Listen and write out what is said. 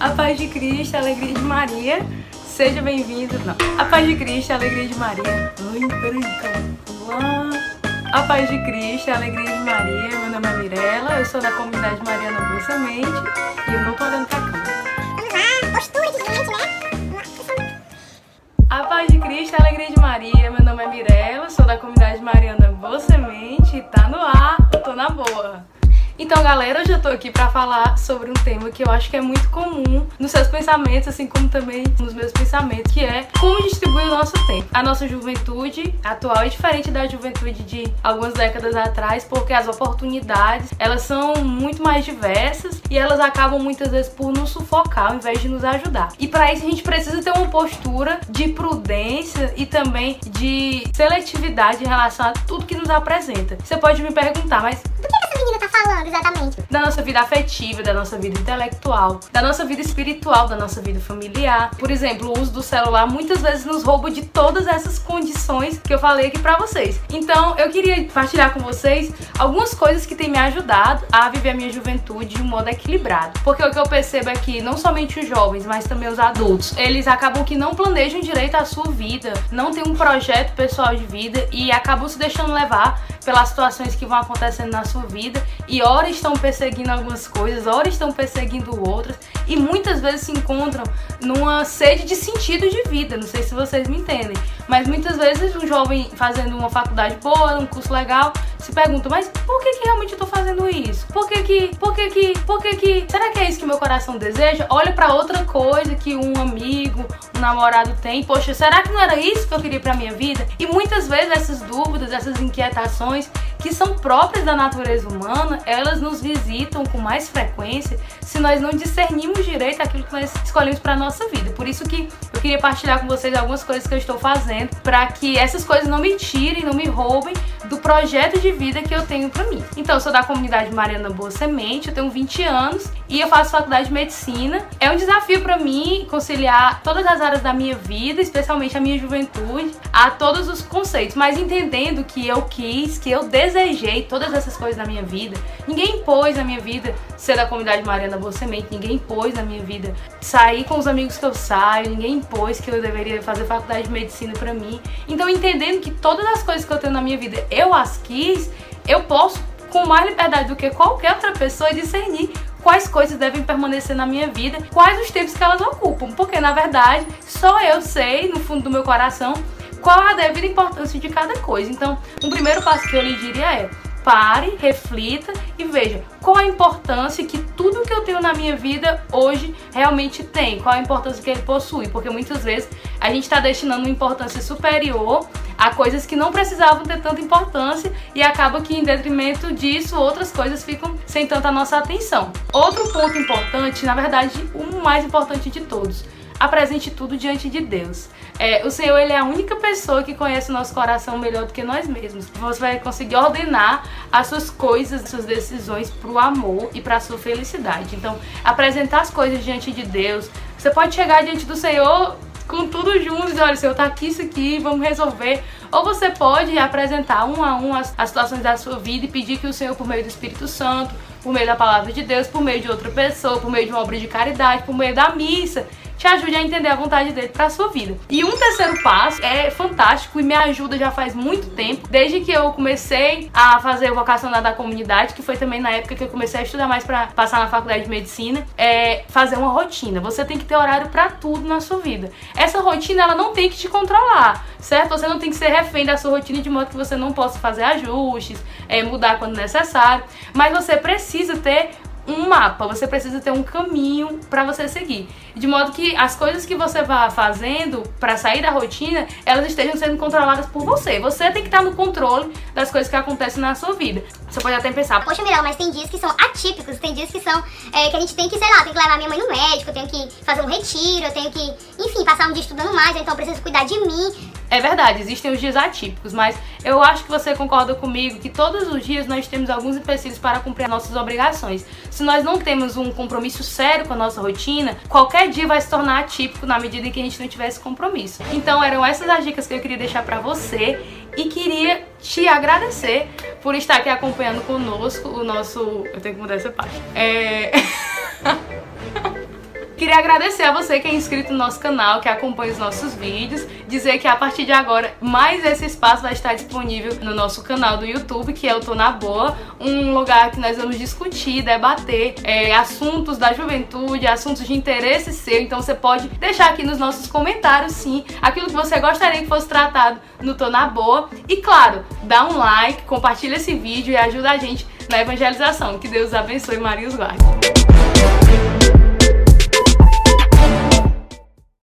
A paz de Cristo, a alegria de Maria. Seja bem-vindo. A paz de Cristo, a alegria de Maria. Ai, peraí, calma. A paz de Cristo, a alegria de Maria. Meu nome é Mirella, eu sou da comunidade Mariana Boa Semente e eu não tô olhando pra postura de gente, né? A paz de Cristo, a alegria de Maria. Meu nome é Mirella, sou da comunidade Mariana Boa Semente. Tá no ar, tô na boa. Então, galera, hoje eu tô aqui pra falar sobre um tema que eu acho que é muito comum nos seus pensamentos, assim como também nos meus pensamentos, que é como distribuir o nosso tempo. A nossa juventude atual é diferente da juventude de algumas décadas atrás, porque as oportunidades, elas são muito mais diversas e elas acabam muitas vezes por nos sufocar ao invés de nos ajudar. E para isso a gente precisa ter uma postura de prudência e também de seletividade em relação a tudo que nos apresenta. Você pode me perguntar, mas menina tá falando exatamente? da nossa vida afetiva, da nossa vida intelectual, da nossa vida espiritual, da nossa vida familiar. Por exemplo, o uso do celular muitas vezes nos rouba de todas essas condições que eu falei aqui pra vocês. Então, eu queria partilhar com vocês algumas coisas que têm me ajudado a viver a minha juventude de um modo equilibrado. Porque o que eu percebo é que não somente os jovens, mas também os adultos, eles acabam que não planejam direito a sua vida, não tem um projeto pessoal de vida e acabam se deixando levar pelas situações que vão acontecendo na sua vida e ora estão perseguindo algumas coisas, ora estão perseguindo outras e muitas vezes se encontram numa sede de sentido de vida. Não sei se vocês me entendem, mas muitas vezes um jovem fazendo uma faculdade boa, um curso legal, se pergunta, mas por que, que realmente eu tô fazendo isso? Por que que, por que que, por que que, será que é isso que meu coração deseja? Olha pra outra coisa que um amigo, namorado tem, poxa, será que não era isso que eu queria pra minha vida? E muitas vezes essas dúvidas, essas inquietações que são próprias da natureza humana, elas nos visitam com mais frequência se nós não discernimos direito aquilo que nós escolhemos para nossa vida. Por isso que eu queria partilhar com vocês algumas coisas que eu estou fazendo para que essas coisas não me tirem, não me roubem do projeto de vida que eu tenho para mim. Então, eu sou da comunidade Mariana Boa Semente, eu tenho 20 anos e eu faço faculdade de medicina. É um desafio para mim conciliar todas as áreas da minha vida, especialmente a minha juventude, a todos os conceitos, mas entendendo que eu quis, que eu desejei todas essas coisas na minha vida. Ninguém impôs na minha vida ser da comunidade Mariana Boa Semente, ninguém impôs na minha vida sair com os amigos que eu saio, ninguém impôs que eu deveria fazer faculdade de medicina para mim. Então, entendendo que todas as coisas que eu tenho na minha vida eu as quis, eu posso com mais liberdade do que qualquer outra pessoa discernir quais coisas devem permanecer na minha vida, quais os tempos que elas ocupam, porque na verdade só eu sei, no fundo do meu coração, qual a devida importância de cada coisa. Então, um primeiro passo que eu lhe diria é pare, reflita e veja qual a importância que tudo que eu tenho na minha vida hoje realmente tem, qual a importância que ele possui, porque muitas vezes a gente está destinando uma importância superior a coisas que não precisavam ter tanta importância e acaba que em detrimento disso outras coisas ficam sem tanta nossa atenção. Outro ponto importante, na verdade, o mais importante de todos, apresente tudo diante de Deus. É, o Senhor ele é a única pessoa que conhece o nosso coração melhor do que nós mesmos. Você vai conseguir ordenar as suas coisas, as suas decisões para o amor e para a sua felicidade. Então, apresentar as coisas diante de Deus. Você pode chegar diante do Senhor com tudo junto e dizer, olha, Senhor, tá aqui isso aqui, vamos resolver. Ou você pode apresentar um a um as, as situações da sua vida e pedir que o Senhor, por meio do Espírito Santo, por meio da palavra de Deus, por meio de outra pessoa, por meio de uma obra de caridade, por meio da missa, te ajude a entender a vontade dele para sua vida. E um terceiro passo é fantástico e me ajuda já faz muito tempo, desde que eu comecei a fazer o vocacional da comunidade, que foi também na época que eu comecei a estudar mais para passar na faculdade de medicina, é fazer uma rotina. Você tem que ter horário para tudo na sua vida. Essa rotina ela não tem que te controlar, certo? Você não tem que ser refém da sua rotina de modo que você não possa fazer ajustes, é, mudar quando necessário, mas você precisa ter um mapa, você precisa ter um caminho para você seguir. De modo que as coisas que você vá fazendo para sair da rotina, elas estejam sendo controladas por você. Você tem que estar no controle das coisas que acontecem na sua vida. Você pode até pensar, Poxa, Mirella, mas tem dias que são atípicos, tem dias que são é, que a gente tem que, sei lá, tem que levar minha mãe no médico, eu tenho que fazer um retiro, eu tenho que, enfim, passar um dia estudando mais, então eu preciso cuidar de mim. É verdade, existem os dias atípicos, mas eu acho que você concorda comigo que todos os dias nós temos alguns empecilhos para cumprir nossas obrigações. Se nós não temos um compromisso sério com a nossa rotina, qualquer dia vai se tornar atípico na medida em que a gente não tiver esse compromisso. Então eram essas as dicas que eu queria deixar para você e queria te agradecer por estar aqui acompanhando conosco o nosso. Eu tenho que mudar essa parte. É. Queria agradecer a você que é inscrito no nosso canal, que acompanha os nossos vídeos, dizer que a partir de agora mais esse espaço vai estar disponível no nosso canal do YouTube, que é o Tô Na Boa, um lugar que nós vamos discutir, debater é, assuntos da juventude, assuntos de interesse seu, então você pode deixar aqui nos nossos comentários, sim, aquilo que você gostaria que fosse tratado no Tô Na Boa. E claro, dá um like, compartilha esse vídeo e ajuda a gente na evangelização. Que Deus abençoe Maria os.